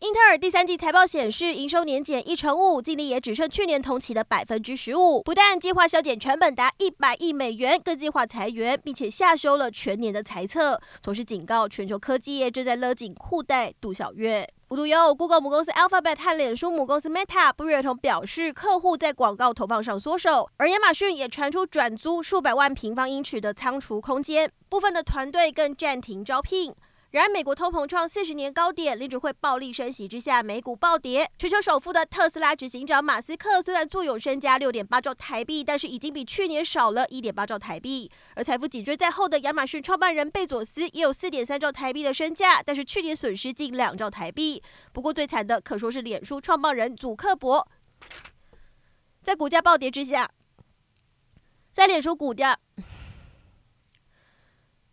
英特尔第三季财报显示，营收年减一成五，净利也只剩去年同期的百分之十五。不但计划削减成本达一百亿美元，更计划裁员，并且下修了全年的财测，同时警告全球科技业正在勒紧裤带度小月。无独有偶，Google 母公司 Alphabet 和脸书母公司 Meta 不约而同表示，客户在广告投放上缩手，而亚马逊也传出转租数百万平方英尺的仓储空间，部分的团队更暂停招聘。然而，美国通膨创四十年高点，联准会暴力升息之下，美股暴跌。全球首富的特斯拉执行长马斯克虽然坐拥身家六点八兆台币，但是已经比去年少了一点八兆台币。而财富紧追在后的亚马逊创办人贝佐斯也有四点三兆台币的身价，但是去年损失近两兆台币。不过最惨的可说是脸书创办人祖克伯，在股价暴跌之下，在脸书股价。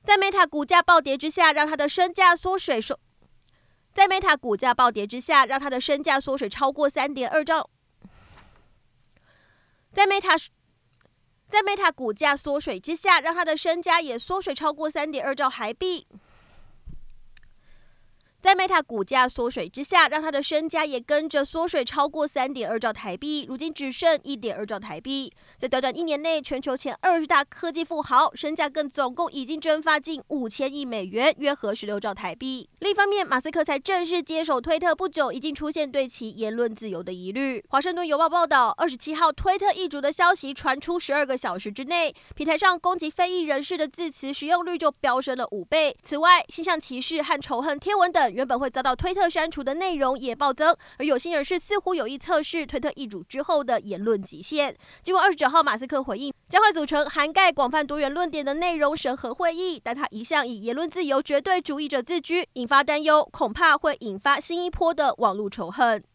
在 Meta 股价暴跌之下，让它的身价缩水说。在 Meta 股价暴跌之下，让它的身价缩水超过三点二兆。在 Meta 在 Meta 股价缩水之下，让它的身价也缩水超过三点二兆台币。在 Meta 股价缩水之下，让他的身家也跟着缩水超过三点二兆台币，如今只剩一点二兆台币。在短短一年内，全球前二十大科技富豪身价更总共已经蒸发近五千亿美元，约合十六兆台币。另一方面，马斯克才正式接手推特不久，已经出现对其言论自由的疑虑。华盛顿邮报报道，二十七号推特易主的消息传出十二个小时之内，平台上攻击非裔人士的字词使用率就飙升了五倍。此外，性向歧视和仇恨贴文等原本会遭到推特删除的内容也暴增，而有心人士似乎有意测试推特易主之后的言论极限。经过二十九号马斯克回应，将会组成涵盖广泛多元论点的内容审核会议，但他一向以言论自由绝对主义者自居，引发担忧，恐怕会引发新一波的网络仇恨。